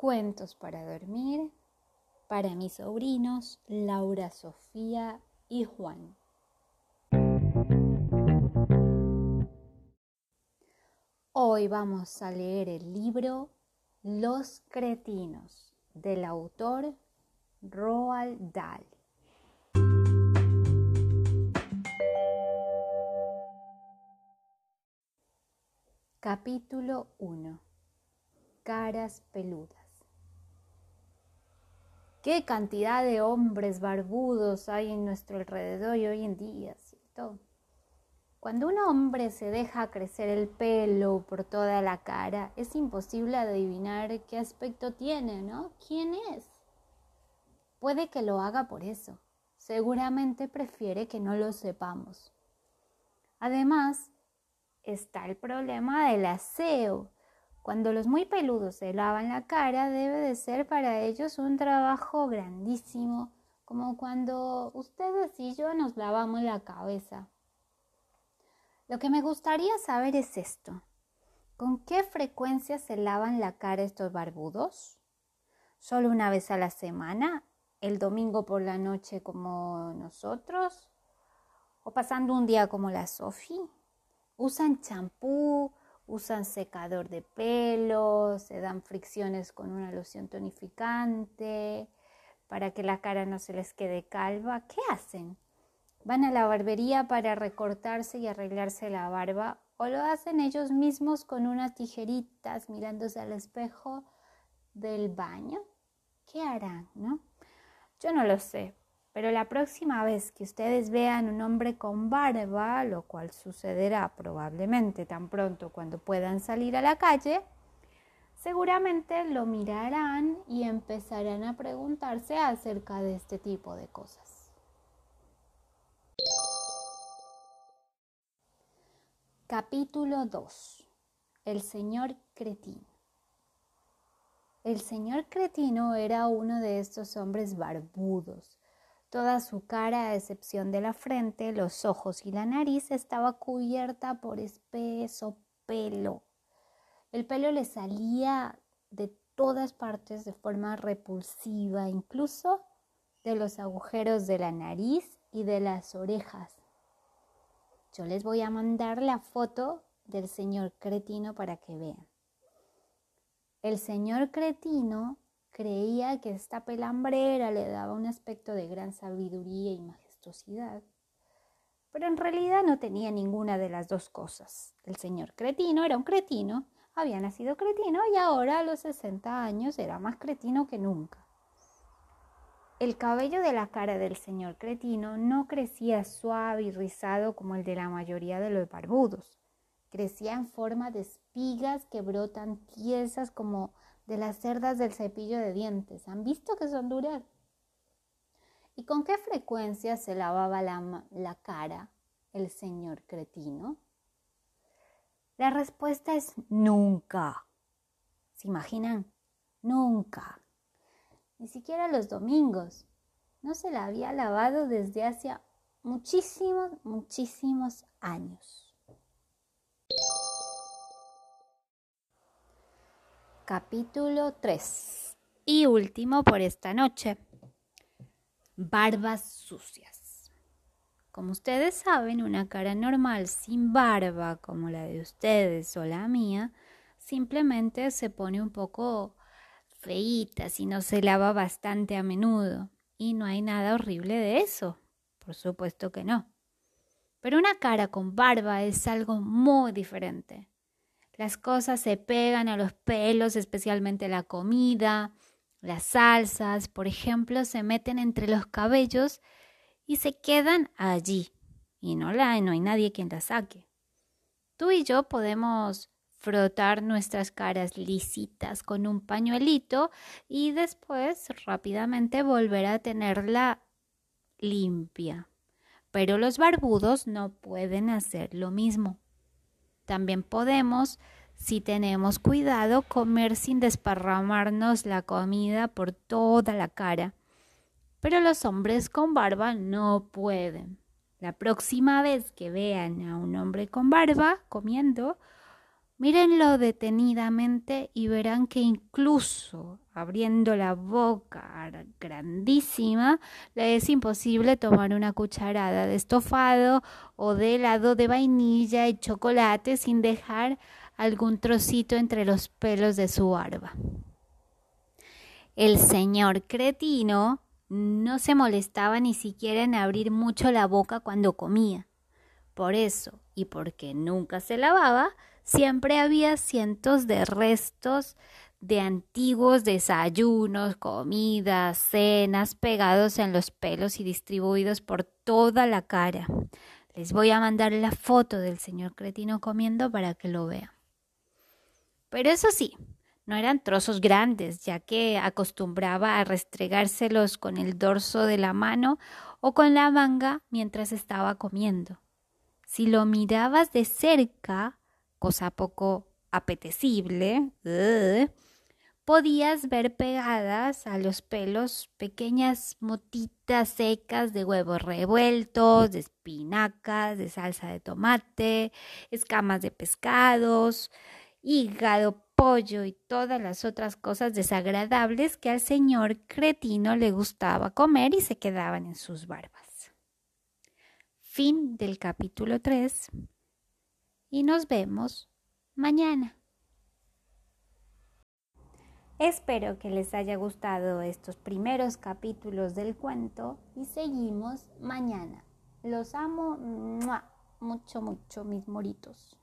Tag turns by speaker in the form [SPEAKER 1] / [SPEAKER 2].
[SPEAKER 1] Cuentos para dormir para mis sobrinos Laura, Sofía y Juan. Hoy vamos a leer el libro Los cretinos del autor Roald Dahl. Capítulo 1 Caras peludas qué cantidad de hombres barbudos hay en nuestro alrededor y hoy en día, ¿cierto? Cuando un hombre se deja crecer el pelo por toda la cara, es imposible adivinar qué aspecto tiene, ¿no? ¿Quién es? Puede que lo haga por eso. Seguramente prefiere que no lo sepamos. Además, está el problema del aseo cuando los muy peludos se lavan la cara, debe de ser para ellos un trabajo grandísimo, como cuando ustedes y yo nos lavamos la cabeza. Lo que me gustaría saber es esto. ¿Con qué frecuencia se lavan la cara estos barbudos? ¿Solo una vez a la semana? ¿El domingo por la noche como nosotros? ¿O pasando un día como la Sofi? ¿Usan champú? Usan secador de pelo, se dan fricciones con una loción tonificante para que la cara no se les quede calva. ¿Qué hacen? ¿Van a la barbería para recortarse y arreglarse la barba o lo hacen ellos mismos con unas tijeritas mirándose al espejo del baño? ¿Qué harán, no? Yo no lo sé, pero la próxima vez que ustedes vean un hombre con barba, lo cual sucederá probablemente tan pronto cuando puedan salir a la calle, seguramente lo mirarán y empezarán a preguntarse acerca de este tipo de cosas. Capítulo 2. El señor cretino. El señor cretino era uno de estos hombres barbudos Toda su cara, a excepción de la frente, los ojos y la nariz, estaba cubierta por espeso pelo. El pelo le salía de todas partes de forma repulsiva, incluso de los agujeros de la nariz y de las orejas. Yo les voy a mandar la foto del señor cretino para que vean. El señor cretino Creía que esta pelambrera le daba un aspecto de gran sabiduría y majestuosidad, pero en realidad no tenía ninguna de las dos cosas. El señor cretino era un cretino, había nacido cretino y ahora a los 60 años era más cretino que nunca. El cabello de la cara del señor cretino no crecía suave y rizado como el de la mayoría de los barbudos. Crecía en forma de espigas que brotan tiesas como de las cerdas del cepillo de dientes. ¿Han visto que son duras? ¿Y con qué frecuencia se lavaba la, cara el señor cretino? La respuesta es nunca. ¿Se imaginan? Nunca. Ni siquiera los domingos. No se la había lavado desde hace muchísimos, muchísimos años. Capítulo 3 y último por esta noche. Barbas sucias. Como ustedes saben, una cara normal sin barba como la de ustedes o la mía, simplemente se pone un poco feíta si no se lava bastante a menudo. Y no hay nada horrible de eso. Por supuesto que no. Pero una cara con barba es algo muy diferente. Las cosas se pegan a los pelos, especialmente la comida, las salsas, por ejemplo, se meten entre los cabellos y se quedan allí. Y no, la, no hay nadie quien las saque. Tú y yo podemos frotar nuestras caras lisitas con un pañuelito y después rápidamente volver a tenerla limpia. Pero los barbudos no pueden hacer lo mismo. También podemos, si tenemos cuidado, comer sin desparramarnos la comida por toda la cara. Pero los hombres con barba no pueden. La próxima vez que vean a un hombre con barba comiendo, Mírenlo detenidamente y verán que incluso abriendo la boca grandísima, le es imposible tomar una cucharada de estofado o de helado de vainilla y chocolate sin dejar algún trocito entre los pelos de su barba. El señor cretino no se molestaba ni siquiera en abrir mucho la boca cuando comía. Por eso, y porque nunca se lavaba, siempre había cientos de restos de antiguos desayunos, comidas, cenas pegados en los pelos y distribuidos por toda la cara. Les voy a mandar la foto del señor cretino comiendo para que lo vean. Pero eso sí, no eran trozos grandes, ya que acostumbraba a restregárselos con el dorso de la mano o con la manga mientras estaba comiendo. Si lo mirabas de cerca, cosa poco apetecible, podías ver pegadas a los pelos pequeñas motitas secas de huevos revueltos, de espinacas, de salsa de tomate, escamas de pescados, hígado, pollo y todas las otras cosas desagradables que al señor cretino le gustaba comer y se quedaban en sus barbas. Fin del capítulo 3 y nos vemos mañana. Espero que les haya gustado estos primeros capítulos del cuento y seguimos mañana. Los amo mucho, mucho, mis moritos.